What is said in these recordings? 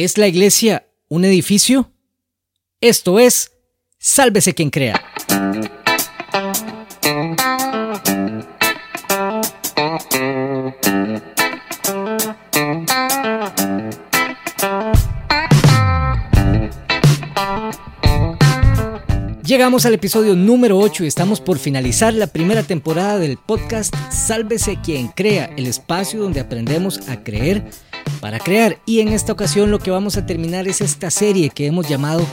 ¿Es la iglesia un edificio? Esto es Sálvese quien crea. Llegamos al episodio número 8 y estamos por finalizar la primera temporada del podcast Sálvese quien crea, el espacio donde aprendemos a creer para crear. Y en esta ocasión lo que vamos a terminar es esta serie que hemos llamado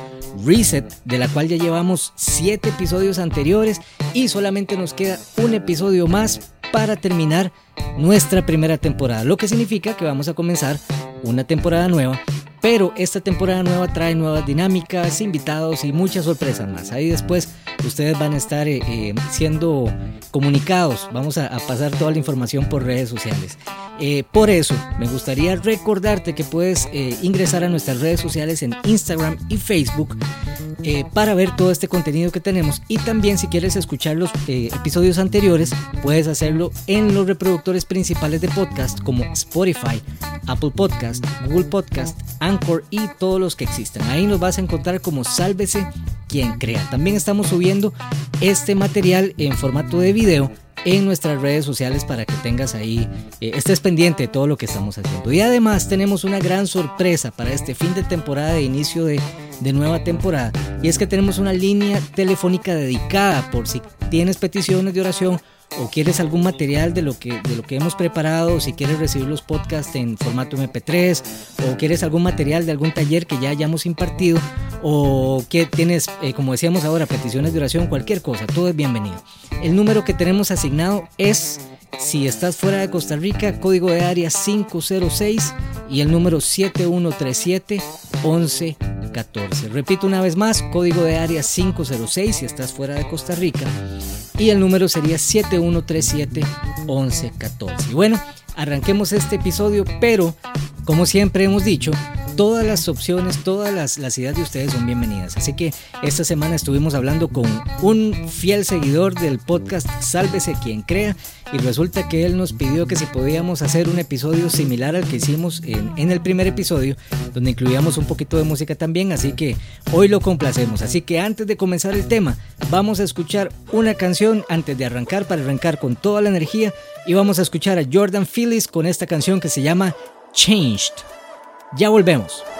Reset, de la cual ya llevamos 7 episodios anteriores y solamente nos queda un episodio más para terminar nuestra primera temporada, lo que significa que vamos a comenzar una temporada nueva pero esta temporada nueva trae nuevas dinámicas, invitados y muchas sorpresas más. Ahí después ustedes van a estar eh, eh, siendo comunicados. Vamos a, pasar toda la información por redes sociales. Eh, por eso, me gustaría recordarte que puedes ingresar a nuestras redes sociales en Instagram y Facebook para ver todo este contenido que tenemos. Y también si quieres escuchar los episodios anteriores, puedes hacerlo en los reproductores principales de podcast como Spotify, Apple Podcast, Google Podcast, Anchor y todos los que existen. Ahí nos vas a encontrar como Sálvese quien crea. También estamos subiendo este material en formato de video en nuestras redes sociales para que tengas ahí, eh, estés pendiente de todo lo que estamos haciendo. Y además tenemos una gran sorpresa para este fin de temporada de inicio de, de nueva temporada. Y es que tenemos una línea telefónica dedicada por si tienes peticiones de oración o quieres algún material de lo que, de lo que hemos preparado, si quieres recibir los podcasts en formato MP3, o quieres algún material de algún taller que ya hayamos impartido, o que tienes, eh, como decíamos ahora, peticiones de oración, cualquier cosa, todo es bienvenido. El número que tenemos asignado es, si estás fuera de Costa Rica, código de área 506 y el número 7137 1114. Repito una vez más, código de área 506 si estás fuera de Costa Rica y el número sería 7137 1114. Y bueno, arranquemos este episodio, pero como siempre hemos dicho, todas las opciones, todas las, ideas de ustedes son bienvenidas. Así que esta semana estuvimos hablando con un fiel seguidor del podcast Sálvese quien crea y resulta que él nos pidió que si podíamos hacer un episodio similar al que hicimos en, en el primer episodio, donde incluíamos un poquito de música también, así que hoy lo complacemos. Así que antes de comenzar el tema, vamos a escuchar una canción antes de arrancar para arrancar con toda la energía y vamos a escuchar a Jordan Phillips con esta canción que se llama Changed. Ya volvemos.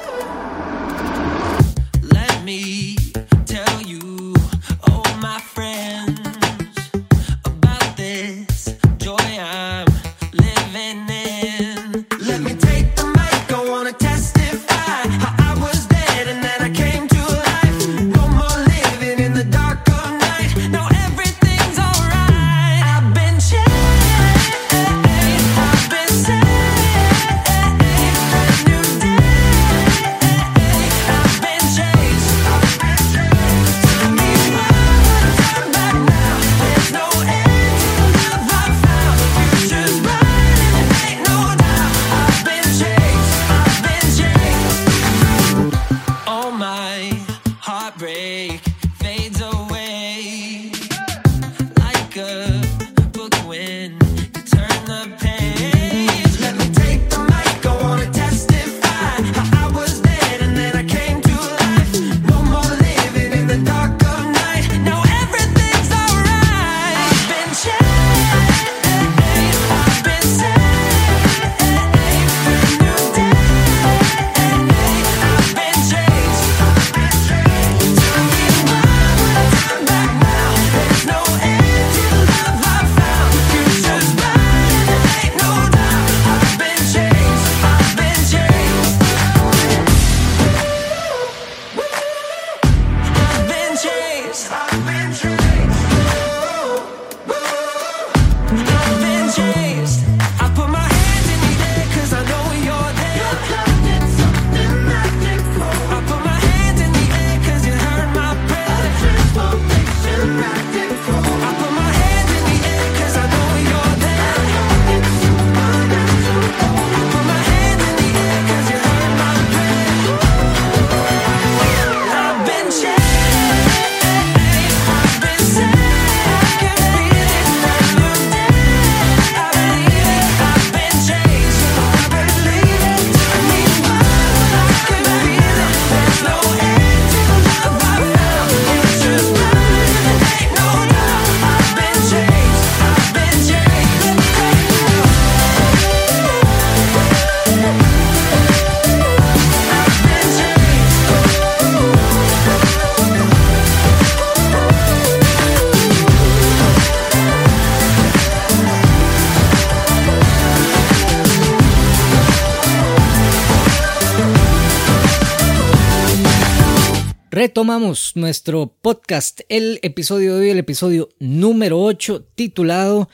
Retomamos nuestro podcast, el episodio de hoy, el episodio número 8, titulado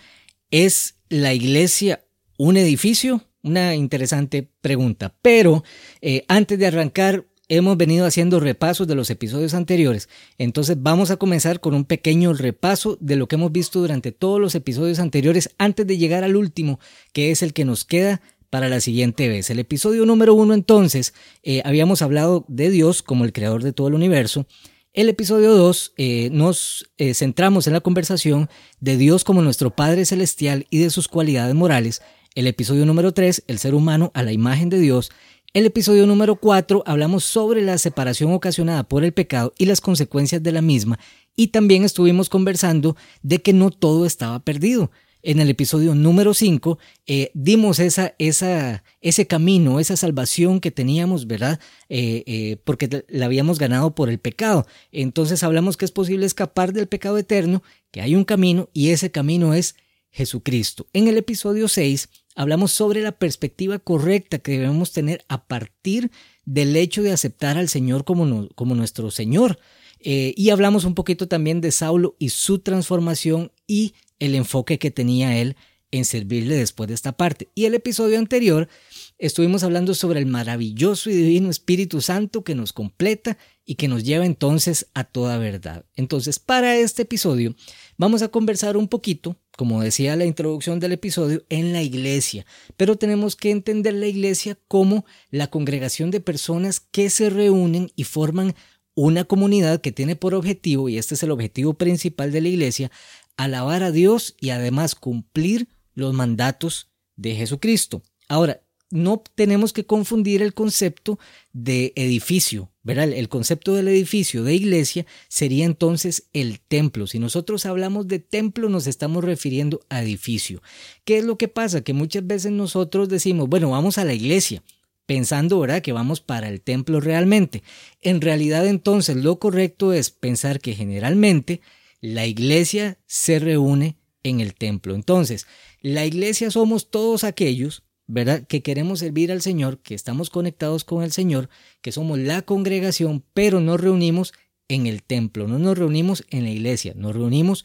¿Es la iglesia un edificio? Una interesante pregunta. Pero eh, antes de arrancar, hemos venido haciendo repasos de los episodios anteriores. Entonces vamos a comenzar con un pequeño repaso de lo que hemos visto durante todos los episodios anteriores antes de llegar al último, que es el que nos queda para la siguiente vez. El episodio número uno entonces eh, habíamos hablado de Dios como el creador de todo el universo. El episodio 2 eh, nos eh, centramos en la conversación de Dios como nuestro Padre Celestial y de sus cualidades morales. El episodio número 3, el ser humano a la imagen de Dios. El episodio número 4 hablamos sobre la separación ocasionada por el pecado y las consecuencias de la misma. Y también estuvimos conversando de que no todo estaba perdido en el episodio número 5, eh, dimos ese camino, esa salvación que teníamos, ¿verdad? Eh, eh, porque la habíamos ganado por el pecado. Entonces hablamos que es posible escapar del pecado eterno, que hay un camino y ese camino es Jesucristo. En el episodio 6 hablamos sobre la perspectiva correcta que debemos tener a partir del hecho de aceptar al Señor como, como nuestro Señor. y hablamos un poquito también de Saulo y su transformación y el enfoque que tenía él en servirle después de esta parte. Y el episodio anterior estuvimos hablando sobre el maravilloso y divino Espíritu Santo que nos completa y que nos lleva entonces a toda verdad. Entonces, para este episodio vamos a conversar un poquito, como decía la introducción del episodio, en la iglesia. Pero tenemos que entender la iglesia como la congregación de personas que se reúnen y forman una comunidad que tiene por objetivo, y este es el objetivo principal de la iglesia, alabar a Dios y además cumplir los mandatos de Jesucristo. Ahora, no tenemos que confundir el concepto de edificio, ¿verdad? El concepto del edificio de iglesia sería entonces el templo. Si nosotros hablamos de templo, nos estamos refiriendo a edificio. ¿Qué es lo que pasa? Que muchas veces nosotros decimos, bueno, vamos a la iglesia, pensando, ¿verdad?, que vamos para el templo realmente. En realidad, entonces, lo correcto es pensar que generalmente la iglesia se reúne en el templo. Entonces, la iglesia somos todos aquellos, ¿verdad? Que queremos servir al Señor, que estamos conectados con el Señor, que somos la congregación, pero nos reunimos en el templo, no nos reunimos en la iglesia, nos reunimos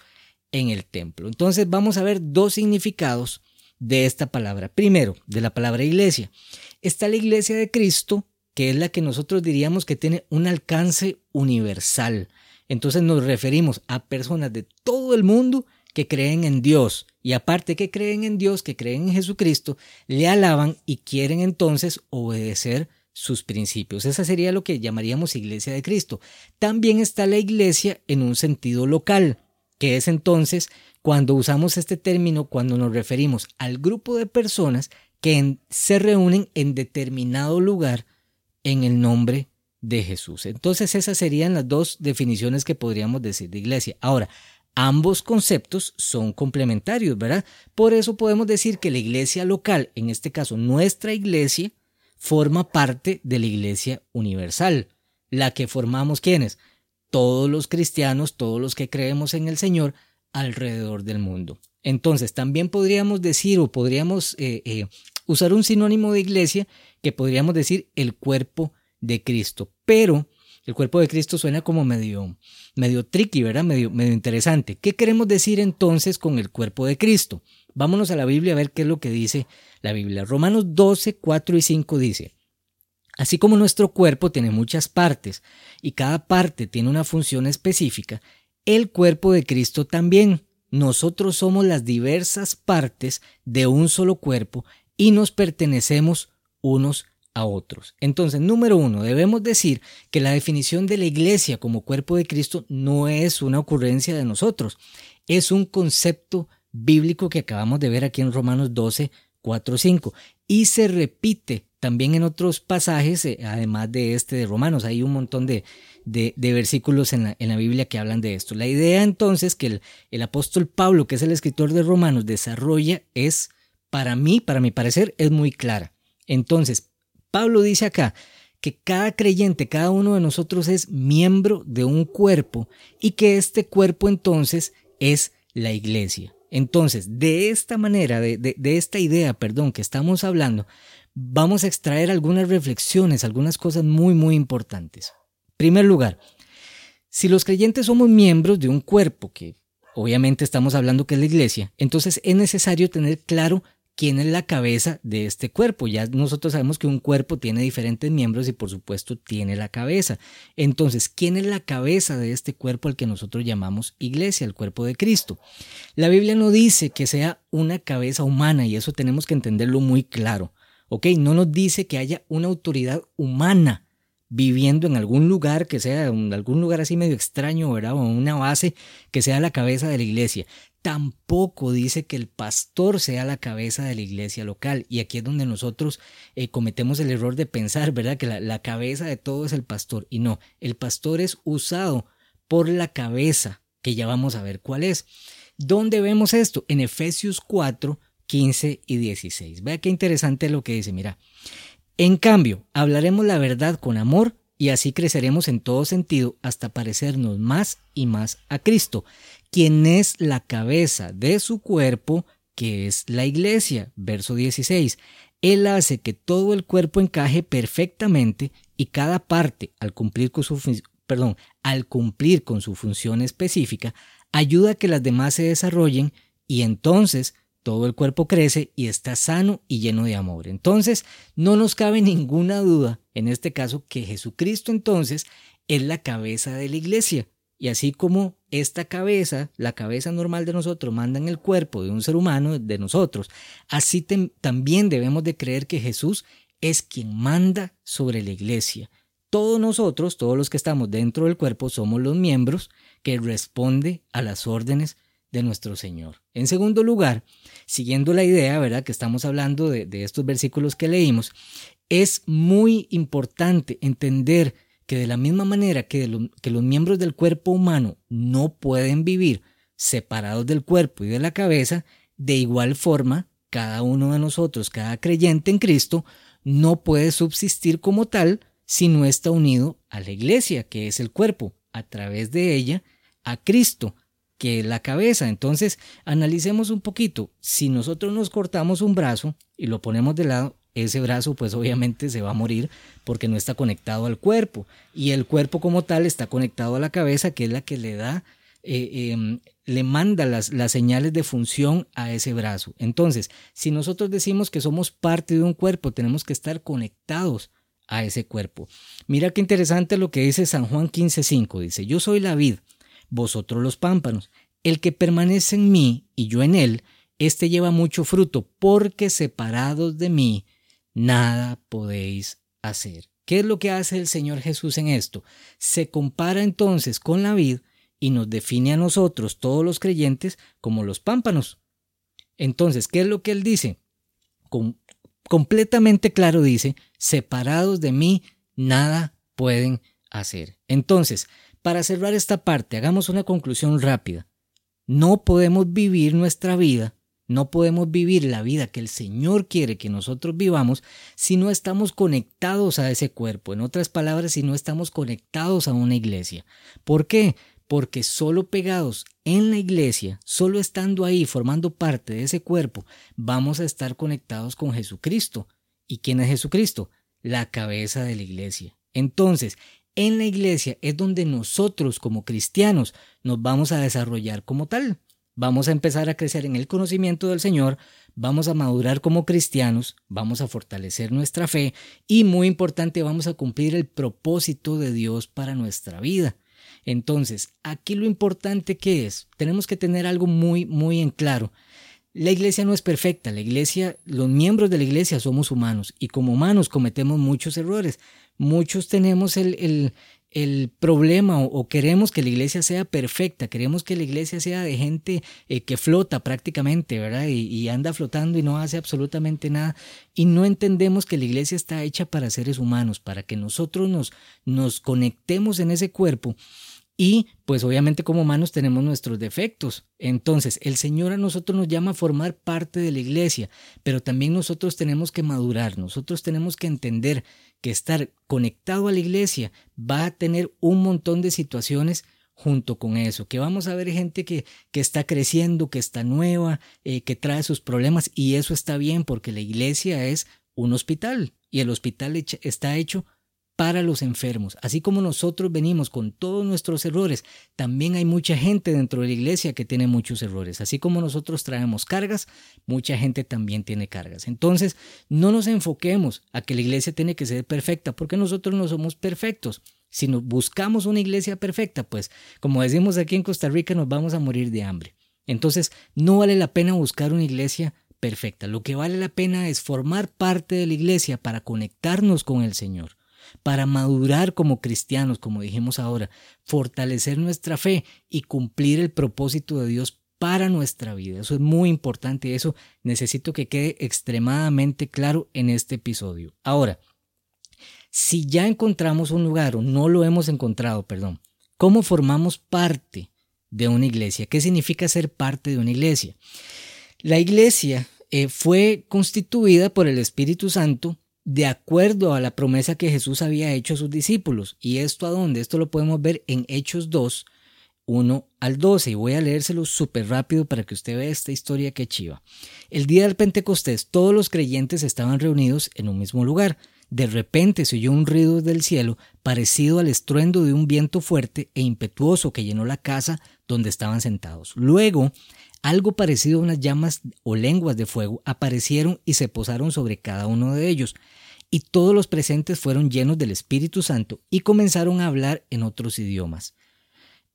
en el templo. Entonces vamos a ver dos significados de esta palabra. Primero, de la palabra iglesia. Está la iglesia de Cristo, que es la que nosotros diríamos que tiene un alcance universal. Entonces nos referimos a personas de todo el mundo que creen en Dios y aparte que creen en Dios, que creen en Jesucristo, le alaban y quieren entonces obedecer sus principios. Esa sería lo que llamaríamos iglesia de Cristo. También está la iglesia en un sentido local, que es entonces cuando usamos este término, cuando nos referimos al grupo de personas que se reúnen en determinado lugar en el nombre de Jesús. Entonces esas serían las dos definiciones que podríamos decir de iglesia. Ahora, ambos conceptos son complementarios, ¿verdad? Por eso podemos decir que la iglesia local, en este caso nuestra iglesia, forma parte de la iglesia universal, la que formamos quienes? Todos los cristianos, todos los que creemos en el Señor alrededor del mundo. Entonces, también podríamos decir o podríamos eh, eh, usar un sinónimo de iglesia que podríamos decir el cuerpo de Cristo. Pero el cuerpo de Cristo suena como medio, medio tricky, ¿verdad? Medio, medio interesante. ¿Qué queremos decir entonces con el cuerpo de Cristo? Vámonos a la Biblia a ver qué es lo que dice la Biblia. Romanos 12, 4 y 5 dice, Así como nuestro cuerpo tiene muchas partes y cada parte tiene una función específica, el cuerpo de Cristo también. Nosotros somos las diversas partes de un solo cuerpo y nos pertenecemos unos a otros. Entonces, número uno, debemos decir que la definición de la iglesia como cuerpo de Cristo no es una ocurrencia de nosotros, es un concepto bíblico que acabamos de ver aquí en Romanos 12, 4, 5 y se repite también en otros pasajes, eh, además de este de Romanos, hay un montón de, de, versículos en la, en la, Biblia que hablan de esto. La idea entonces que el, el apóstol Pablo, que es el escritor de Romanos, desarrolla es, para mí, para mi parecer, es muy clara. Entonces, Pablo dice acá que cada creyente, cada uno de nosotros es miembro de un cuerpo y que este cuerpo entonces es la iglesia. Entonces, de esta manera, de, de, esta idea, perdón, que estamos hablando, vamos a extraer algunas reflexiones, algunas cosas muy, muy importantes. En primer lugar, Si los creyentes somos miembros de un cuerpo, que obviamente estamos hablando que es la iglesia, entonces es necesario tener claro quién es la cabeza de este cuerpo. Ya nosotros sabemos que un cuerpo tiene diferentes miembros y por supuesto tiene la cabeza. Entonces, ¿quién es la cabeza de este cuerpo al que nosotros llamamos iglesia, el cuerpo de Cristo? La Biblia no dice que sea una cabeza humana y eso tenemos que entenderlo muy claro. ¿Ok? No nos dice que haya una autoridad humana viviendo en algún lugar que sea, en algún lugar así medio extraño, ¿verdad? O una base que sea la cabeza de la iglesia. Tampoco dice que el pastor sea la cabeza de la iglesia local. Y aquí es donde nosotros eh, cometemos el error de pensar, ¿verdad? Que la, la cabeza de todo es el pastor. Y no, el pastor es usado por la cabeza, que ya vamos a ver cuál es. ¿Dónde vemos esto? En Efesios 4, 15 y 16. Vea qué interesante lo que dice, mira. En cambio, hablaremos la verdad con amor y así creceremos en todo sentido hasta parecernos más y más a Cristo, quien es la cabeza de su cuerpo, que es la iglesia. Verso 16. Él hace que todo el cuerpo encaje perfectamente y cada parte, al cumplir con su, perdón, al cumplir con su función específica, ayuda a que las demás se desarrollen y entonces todo el cuerpo crece y está sano y lleno de amor. Entonces, no nos cabe ninguna duda, en este caso, que Jesucristo entonces es la cabeza de la iglesia. Y así como esta cabeza, la cabeza normal de nosotros, manda en el cuerpo de un ser humano, de nosotros, así también debemos de creer que Jesús es quien manda sobre la iglesia. Todos nosotros, todos los que estamos dentro del cuerpo, somos los miembros que responde a las órdenes de nuestro Señor. En segundo lugar, siguiendo la idea, ¿verdad? Que estamos hablando de, estos versículos que leímos, es muy importante entender que de la misma manera que, que los miembros del cuerpo humano no pueden vivir separados del cuerpo y de la cabeza, de igual forma, cada uno de nosotros, cada creyente en Cristo, no puede subsistir como tal si no está unido a la iglesia, que es el cuerpo, a través de ella, a Cristo, que la cabeza. Entonces, analicemos un poquito. Si nosotros nos cortamos un brazo y lo ponemos de lado, ese brazo pues obviamente se va a morir porque no está conectado al cuerpo. Y el cuerpo como tal está conectado a la cabeza, que es la que le da, eh, em, le manda las, las señales de función a ese brazo. Entonces, si nosotros decimos que somos parte de un cuerpo, tenemos que estar conectados a ese cuerpo. Mira qué interesante lo que dice San Juan 15:5. Dice, yo soy la vid vosotros los pámpanos. El que permanece en mí y yo en él, éste lleva mucho fruto, porque separados de mí, nada podéis hacer. ¿Qué es lo que hace el Señor Jesús en esto? Se compara entonces con la vid y nos define a nosotros, todos los creyentes, como los pámpanos. Entonces, ¿qué es lo que él dice? completamente claro dice, separados de mí, nada pueden hacer. Entonces, para cerrar esta parte, hagamos una conclusión rápida. No podemos vivir nuestra vida, no podemos vivir la vida que el Señor quiere que nosotros vivamos si no estamos conectados a ese cuerpo. En otras palabras, si no estamos conectados a una iglesia. ¿Por qué? Porque solo pegados en la iglesia, solo estando ahí formando parte de ese cuerpo, vamos a estar conectados con Jesucristo. ¿Y quién es Jesucristo? La cabeza de la iglesia. Entonces, en la iglesia es donde nosotros como cristianos nos vamos a desarrollar como tal. Vamos a empezar a crecer en el conocimiento del Señor, vamos a madurar como cristianos, vamos a fortalecer nuestra fe y muy importante, vamos a cumplir el propósito de Dios para nuestra vida. Entonces, aquí lo importante que es, tenemos que tener algo muy, muy en claro. La iglesia no es perfecta, la iglesia, los miembros de la iglesia somos humanos y como humanos cometemos muchos errores, muchos tenemos el, problema o, queremos que la iglesia sea perfecta, queremos que la iglesia sea de gente eh, que flota prácticamente, ¿verdad? Y, y, anda flotando y no hace absolutamente nada. Y no entendemos que la iglesia está hecha para seres humanos, para que nosotros nos, nos conectemos en ese cuerpo y pues obviamente como humanos tenemos nuestros defectos. Entonces el Señor a nosotros nos llama a formar parte de la iglesia, pero también nosotros tenemos que madurar, nosotros tenemos que entender que estar conectado a la iglesia va a tener un montón de situaciones junto con eso, que vamos a ver gente que, que está creciendo, que está nueva, eh, que trae sus problemas y eso está bien porque la iglesia es un hospital y el hospital está hecho para los enfermos. Así como nosotros venimos con todos nuestros errores, también hay mucha gente dentro de la iglesia que tiene muchos errores. Así como nosotros traemos cargas, mucha gente también tiene cargas. Entonces, no nos enfoquemos a que la iglesia tiene que ser perfecta, porque nosotros no somos perfectos. Si buscamos una iglesia perfecta, pues, como decimos aquí en Costa Rica, nos vamos a morir de hambre. Entonces, no vale la pena buscar una iglesia perfecta. Lo que vale la pena es formar parte de la iglesia para conectarnos con el Señor para madurar como cristianos, como dijimos ahora, fortalecer nuestra fe y cumplir el propósito de Dios para nuestra vida. Eso es muy importante y eso necesito que quede extremadamente claro en este episodio. Ahora, si ya encontramos un lugar o no lo hemos encontrado, perdón, ¿cómo formamos parte de una iglesia? ¿Qué significa ser parte de una iglesia? La iglesia eh, fue constituida por el Espíritu Santo de acuerdo a la promesa que Jesús había hecho a sus discípulos. ¿Y esto a dónde? Esto lo podemos ver en Hechos 2, 1 al 12. Y voy a leérselo súper rápido para que usted vea esta historia que chiva. El día del Pentecostés, todos los creyentes estaban reunidos en un mismo lugar. De repente se oyó un ruido del cielo parecido al estruendo de un viento fuerte e impetuoso que llenó la casa donde estaban sentados. Luego, algo parecido a unas llamas o lenguas de fuego aparecieron y se posaron sobre cada uno de ellos y todos los presentes fueron llenos del Espíritu Santo y comenzaron a hablar en otros idiomas.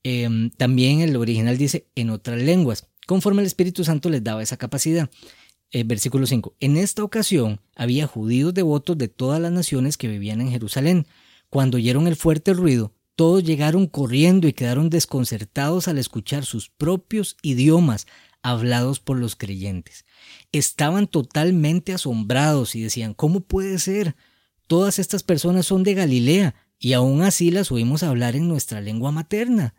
Em, también el original dice en otras lenguas, conforme el Espíritu Santo les daba esa capacidad. Eh, versículo 5. En esta ocasión había judíos devotos de todas las naciones que vivían en Jerusalén. Cuando oyeron el fuerte ruido, todos llegaron corriendo y quedaron desconcertados al escuchar sus propios idiomas hablados por los creyentes. Estaban totalmente asombrados y decían, ¿cómo puede ser? Todas estas personas son de Galilea y aún así las oímos hablar en nuestra lengua materna.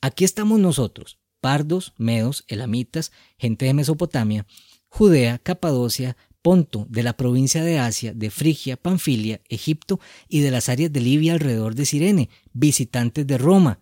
Aquí estamos nosotros, pardos, medos, elamitas, gente de Mesopotamia, Judea, Capadocia, Ponto, de la provincia de Asia, de Frigia, Panfilia, Egipto y de las áreas de Libia alrededor de Sirene, visitantes de Roma,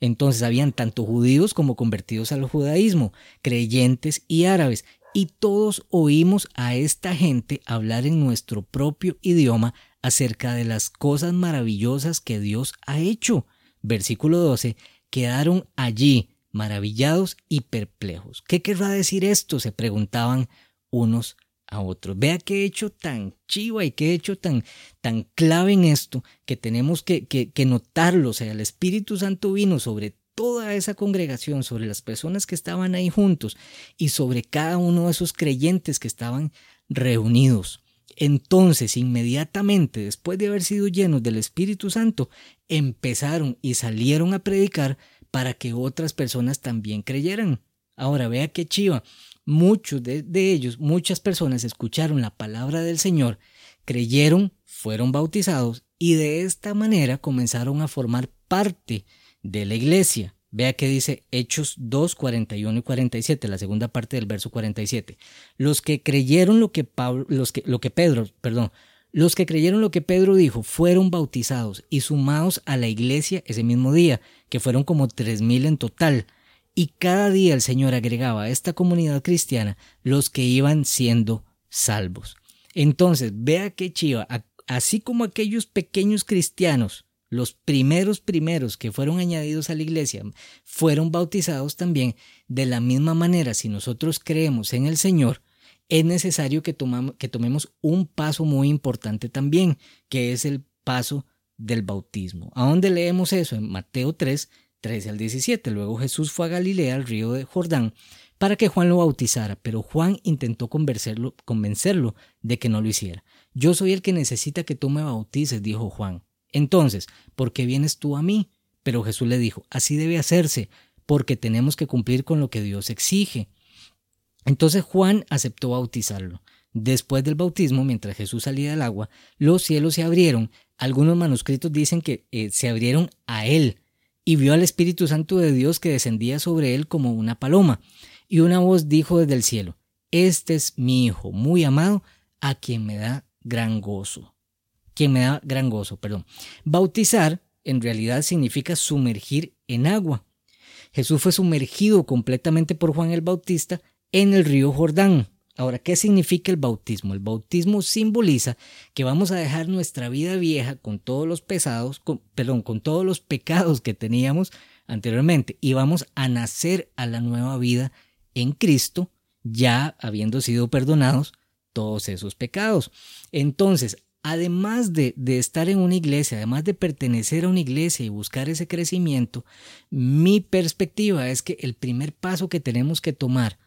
entonces habían tanto judíos como convertidos al judaísmo, creyentes y árabes, y todos oímos a esta gente hablar en nuestro propio idioma acerca de las cosas maravillosas que Dios ha hecho. Versículo 12, quedaron allí maravillados y perplejos. ¿Qué querrá decir esto? se preguntaban unos a otros. Vea qué hecho tan chiva y qué hecho tan, tan clave en esto que tenemos que, que, que notarlo. O sea, el Espíritu Santo vino sobre toda esa congregación, sobre las personas que estaban ahí juntos y sobre cada uno de esos creyentes que estaban reunidos. Entonces, inmediatamente después de haber sido llenos del Espíritu Santo, empezaron y salieron a predicar para que otras personas también creyeran. Ahora vea qué chiva muchos de, ellos, muchas personas escucharon la palabra del Señor, creyeron, fueron bautizados y de esta manera comenzaron a formar parte de la iglesia. Vea que dice Hechos 2, 41 y 47, la segunda parte del verso 47. Los que creyeron lo que, Pablo, los que, lo que Pedro, perdón, los que creyeron lo que Pedro dijo fueron bautizados y sumados a la iglesia ese mismo día, que fueron como tres mil en total y cada día el Señor agregaba a esta comunidad cristiana los que iban siendo salvos. Entonces, vea qué chiva, así como aquellos pequeños cristianos, los primeros primeros que fueron añadidos a la iglesia, fueron bautizados también, de la misma manera, si nosotros creemos en el Señor, es necesario que, que tomemos un paso muy importante también, que es el paso del bautismo. ¿A dónde leemos eso? En Mateo 3, 13 al 17. Luego Jesús fue a Galilea, al río de Jordán, para que Juan lo bautizara, pero Juan intentó convencerlo, de que no lo hiciera. Yo soy el que necesita que tú me bautices, dijo Juan. Entonces, ¿por qué vienes tú a mí? Pero Jesús le dijo, así debe hacerse, porque tenemos que cumplir con lo que Dios exige. Entonces Juan aceptó bautizarlo. Después del bautismo, mientras Jesús salía del agua, los cielos se abrieron. Algunos manuscritos dicen que eh, se abrieron a él, y vio al Espíritu Santo de Dios que descendía sobre él como una paloma. Y una voz dijo desde el cielo, Este es mi Hijo muy amado, a quien me da gran gozo. Quien me da gran gozo, perdón. Bautizar en realidad significa sumergir en agua. Jesús fue sumergido completamente por Juan el Bautista en el río Jordán. Ahora, ¿qué significa el bautismo? El bautismo simboliza que vamos a dejar nuestra vida vieja con todos los pesados, perdón, con todos los pecados que teníamos anteriormente y vamos a nacer a la nueva vida en Cristo, ya habiendo sido perdonados todos esos pecados. Entonces, además de, de, estar en una iglesia, además de pertenecer a una iglesia y buscar ese crecimiento, mi perspectiva es que el primer paso que tenemos que tomar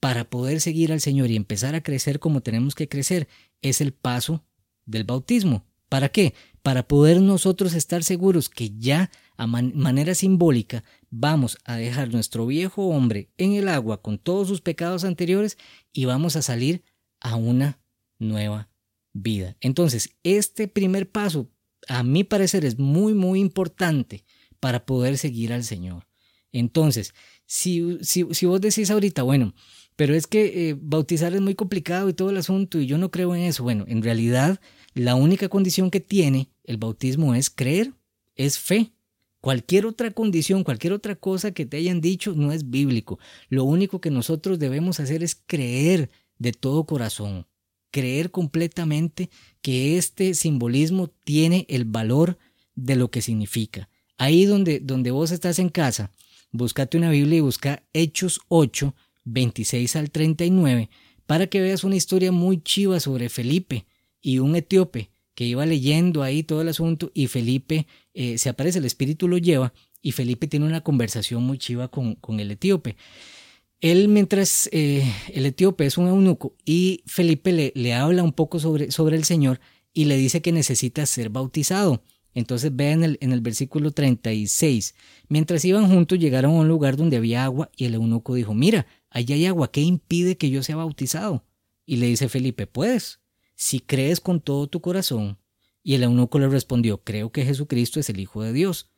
para poder seguir al Señor y empezar a crecer como tenemos que crecer es el paso del bautismo. ¿Para qué? Para poder nosotros estar seguros que ya a manera simbólica vamos a dejar nuestro viejo hombre en el agua con todos sus pecados anteriores y vamos a salir a una nueva vida. Entonces, este primer paso, a mi parecer, es muy, muy importante para poder seguir al Señor. Entonces, si, si, si vos decís ahorita, bueno, pero es que eh, bautizar es muy complicado y todo el asunto y yo no creo en eso. Bueno, en realidad la única condición que tiene el bautismo es creer, es fe. Cualquier otra condición, cualquier otra cosa que te hayan dicho no es bíblico. Lo único que nosotros debemos hacer es creer de todo corazón, creer completamente que este simbolismo tiene el valor de lo que significa. Ahí donde, donde vos estás en casa, búscate una Biblia y busca Hechos 8, 26 al 39, para que veas una historia muy chiva sobre Felipe y un etíope que iba leyendo ahí todo el asunto y Felipe eh, se aparece, el espíritu lo lleva y Felipe tiene una conversación muy chiva con, con el etíope. Él mientras eh, el etíope es un eunuco y Felipe le, le habla un poco sobre, sobre el Señor y le dice que necesita ser bautizado. Entonces ve en el, en el versículo 36. Mientras iban juntos llegaron a un lugar donde había agua y el eunuco dijo, mira, allá hay agua, ¿qué impide que yo sea bautizado? Y le dice Felipe, puedes, si crees con todo tu corazón. Y el eunuco le respondió, creo que Jesucristo es el Hijo de Dios.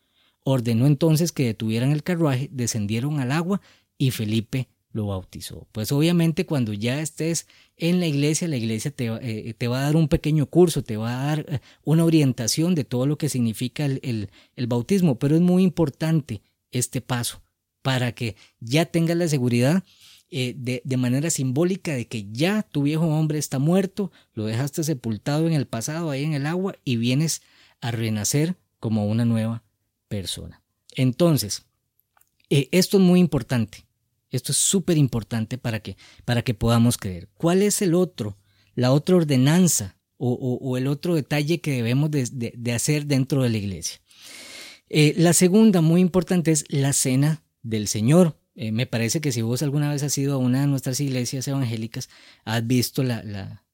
Ordenó entonces que detuvieran el carruaje, descendieron al agua y Felipe lo bautizó. Pues obviamente cuando ya estés en la iglesia, la iglesia te, eh, te, va a dar un pequeño curso, te va a dar eh, una orientación de todo lo que significa el bautismo, pero es muy importante este paso para que ya tengas la seguridad eh, de, de, manera simbólica de que ya tu viejo hombre está muerto, lo dejaste sepultado en el pasado, ahí en el agua, y vienes a renacer como una nueva persona. Entonces, esto es muy importante. Esto es súper importante para que, para que podamos creer. ¿Cuál es el otro, la otra ordenanza o, el otro detalle que debemos de, hacer dentro de la iglesia? Eh, la segunda, muy importante, es la cena del Señor. Eh, me parece que si vos alguna vez has ido a una de nuestras iglesias evangélicas, has visto la,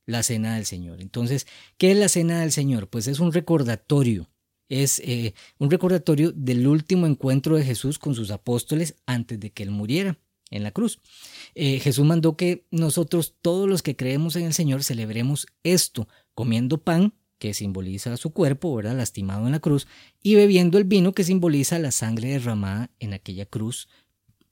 la, cena del Señor. Entonces, ¿qué es la cena del Señor? Pues es un recordatorio. Es eh, un recordatorio del último encuentro de Jesús con sus apóstoles antes de que Él muriera en la cruz. Eh, Jesús mandó que nosotros, todos los que creemos en el Señor, celebremos esto, comiendo pan, que simboliza su cuerpo, ¿verdad? Lastimado en la cruz, y bebiendo el vino, que simboliza la sangre derramada en aquella cruz,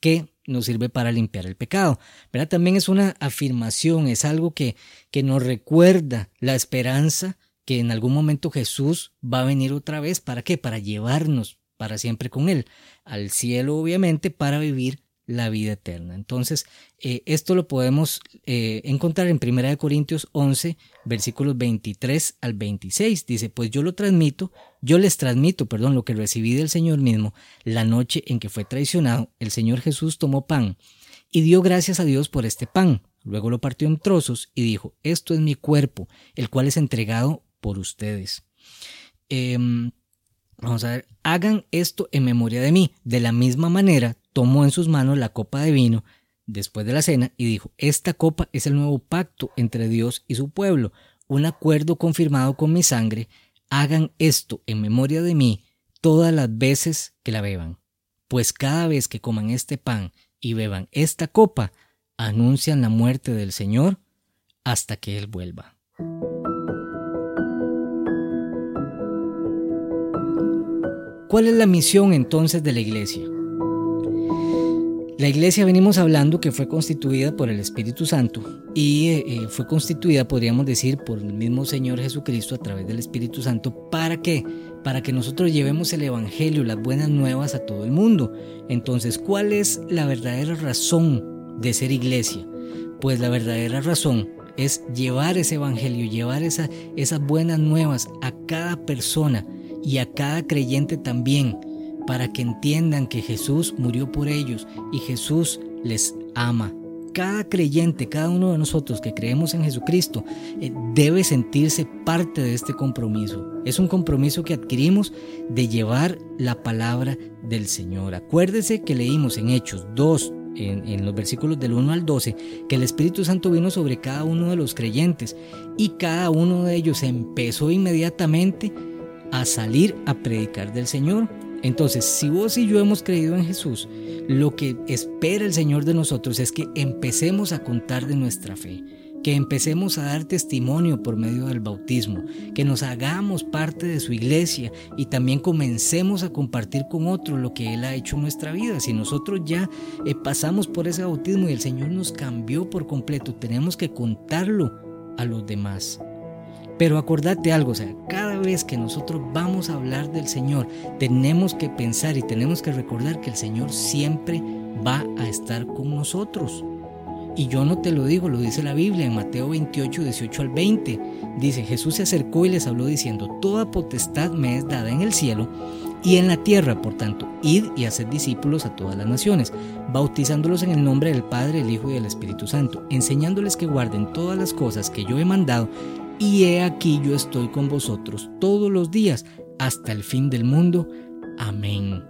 que nos sirve para limpiar el pecado. ¿verdad? También es una afirmación, es algo que, que nos recuerda la esperanza que en algún momento Jesús va a venir otra vez. ¿Para qué? Para llevarnos para siempre con Él. Al cielo, obviamente, para vivir la vida eterna. Entonces, eh, esto lo podemos eh, encontrar en 1 Corintios 11, versículos 23 al 26. Dice, pues yo lo transmito, yo les transmito, perdón, lo que recibí del Señor mismo. La noche en que fue traicionado, el Señor Jesús tomó pan y dio gracias a Dios por este pan. Luego lo partió en trozos y dijo, esto es mi cuerpo, el cual es entregado por ustedes. Em, vamos a ver, hagan esto en memoria de mí. De la misma manera, tomó en sus manos la copa de vino después de la cena y dijo, esta copa es el nuevo pacto entre Dios y su pueblo, un acuerdo confirmado con mi sangre, hagan esto en memoria de mí todas las veces que la beban, pues cada vez que coman este pan y beban esta copa, anuncian la muerte del Señor hasta que Él vuelva. ¿Cuál es la misión entonces de la iglesia? La iglesia venimos hablando que fue constituida por el Espíritu Santo y eh, eh, fue constituida, podríamos decir, por el mismo Señor Jesucristo a través del Espíritu Santo. ¿Para qué? Para que nosotros llevemos el Evangelio, las buenas nuevas a todo el mundo. Entonces, ¿cuál es la verdadera razón de ser iglesia? Pues la verdadera razón es llevar ese evangelio, llevar esa, esas buenas nuevas a cada persona y a cada creyente también, para que entiendan que Jesús murió por ellos y Jesús les ama. Cada creyente, cada uno de nosotros que creemos en Jesucristo, eh, debe sentirse parte de este compromiso. Es un compromiso que adquirimos de llevar la palabra del Señor. Acuérdese que leímos en Hechos 2, en, los versículos del 1 al 12, que el Espíritu Santo vino sobre cada uno de los creyentes y cada uno de ellos empezó inmediatamente a salir a predicar del Señor. Entonces, si vos y yo hemos creído en Jesús, lo que espera el Señor de nosotros es que empecemos a contar de nuestra fe que empecemos a dar testimonio por medio del bautismo, que nos hagamos parte de su iglesia y también comencemos a compartir con otros lo que Él ha hecho en nuestra vida. Si nosotros ya eh, pasamos por ese bautismo y el Señor nos cambió por completo, tenemos que contarlo a los demás. Pero acordate algo, o sea, cada vez que nosotros vamos a hablar del Señor, tenemos que pensar y tenemos que recordar que el Señor siempre va a estar con nosotros. Y yo no te lo digo, lo dice la Biblia en Mateo 28, 18 al 20. Dice, Jesús se acercó y les habló diciendo, Toda potestad me es dada en el cielo y en la tierra, por tanto, id y haced discípulos a todas las naciones, bautizándolos en el nombre del Padre, el Hijo y del Espíritu Santo, enseñándoles que guarden todas las cosas que yo he mandado, y he aquí yo estoy con vosotros todos los días hasta el fin del mundo. Amén.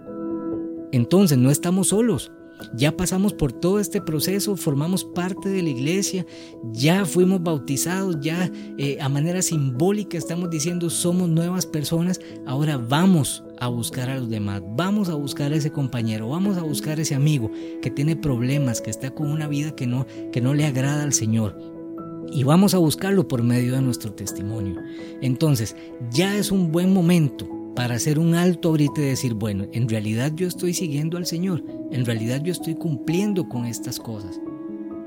Entonces no estamos solos. Ya pasamos por todo este proceso, formamos parte de la iglesia, ya fuimos bautizados, ya eh, a manera simbólica estamos diciendo somos nuevas personas, ahora vamos a buscar a los demás, vamos a buscar a ese compañero, vamos a buscar a ese amigo que tiene problemas, que está con una vida que no, que no le agrada al Señor. Y vamos a buscarlo por medio de nuestro testimonio. Entonces, ya es un buen momento para hacer un alto ahorita y decir, bueno, en realidad yo estoy siguiendo al Señor, en realidad yo estoy cumpliendo con estas cosas.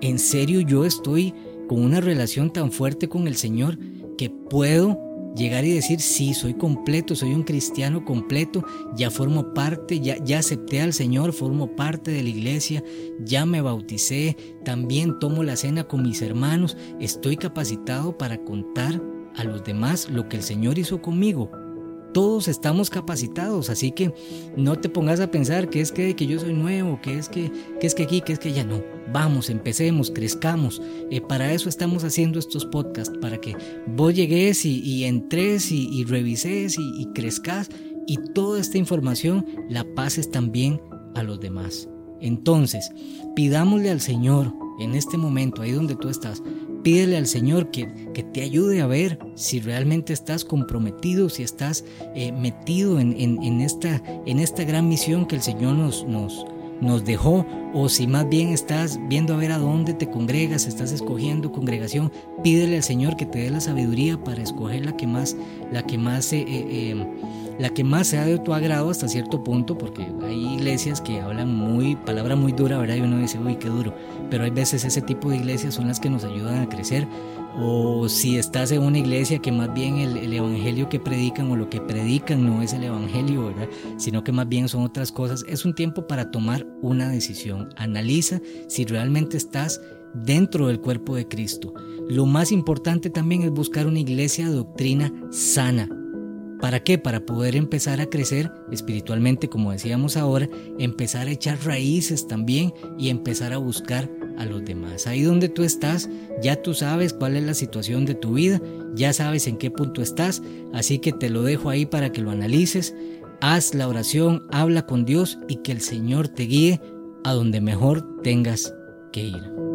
En serio yo estoy con una relación tan fuerte con el Señor que puedo llegar y decir, sí, soy completo, soy un cristiano completo, ya formo parte, ya, ya acepté al Señor, formo parte de la iglesia, ya me bauticé, también tomo la cena con mis hermanos, estoy capacitado para contar a los demás lo que el Señor hizo conmigo. Todos estamos capacitados, así que no te pongas a pensar que es que, que yo soy nuevo, que es que, que es que aquí, que es que ya no. Vamos, empecemos, crezcamos. Eh, para eso estamos haciendo estos podcasts, para que vos llegues y, entres y, revises y, y crezcas y toda esta información la pases también a los demás. Entonces, pidámosle al Señor en este momento, ahí donde tú estás, Pídele al Señor que, que, te ayude a ver si realmente estás comprometido, si estás eh, metido en, en, esta, en esta gran misión que el Señor nos, nos, nos dejó, o si más bien estás viendo a ver a dónde te congregas, estás escogiendo congregación, pídele al Señor que te dé la sabiduría para escoger la que más, la que más, eh, eh, la que más sea de tu agrado hasta cierto punto, porque hay iglesias que hablan muy, palabra muy dura, ¿verdad? Y uno dice, uy, qué duro, pero hay veces ese tipo de iglesias son las que nos ayudan a crecer o si estás en una iglesia que más bien el, evangelio que predican o lo que predican no es el evangelio, ¿verdad? Sino que más bien son otras cosas, es un tiempo para tomar una decisión. Analiza si realmente estás dentro del cuerpo de Cristo. Lo más importante también es buscar una iglesia de doctrina sana. ¿Para qué? Para poder empezar a crecer espiritualmente, como decíamos ahora, empezar a echar raíces también y empezar a buscar a los demás. Ahí donde tú estás, ya tú sabes cuál es la situación de tu vida, ya sabes en qué punto estás, así que te lo dejo ahí para que lo analices. Haz la oración, habla con Dios y que el Señor te guíe a donde mejor tengas que ir.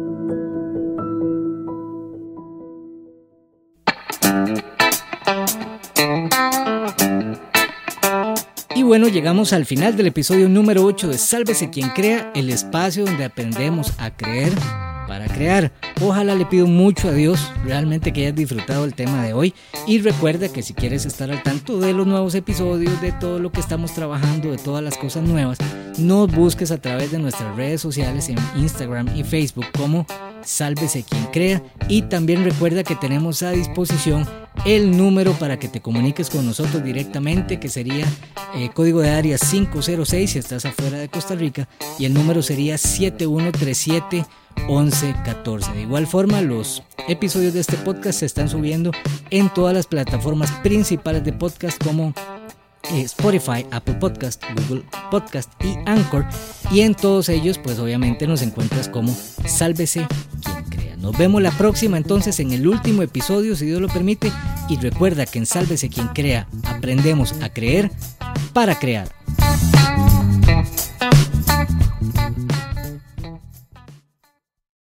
Bueno, llegamos al final del episodio número 8 de Sálvese quien crea, el espacio donde aprendemos a creer para crear. Ojalá le pido mucho a Dios realmente que hayas disfrutado el tema de hoy y recuerda que si quieres estar al tanto de los nuevos episodios, de todo lo que estamos trabajando, de todas las cosas nuevas, nos busques a través de nuestras redes sociales en Instagram y Facebook como Sálvese quien crea y también recuerda que tenemos a disposición el número para que te comuniques con nosotros directamente, que sería eh, código de área 506 si estás afuera de Costa Rica, y el número sería 7137 1114. De igual forma, los episodios de este podcast se están subiendo en todas las plataformas principales de podcast como eh, Spotify, Apple Podcast, Google Podcast y Anchor. Y en todos ellos, pues obviamente nos encuentras como Sálvese quien crea. Nos vemos la próxima entonces en el último episodio, si Dios lo permite. Y recuerda que en Sálvese quien crea aprendemos a creer para crear.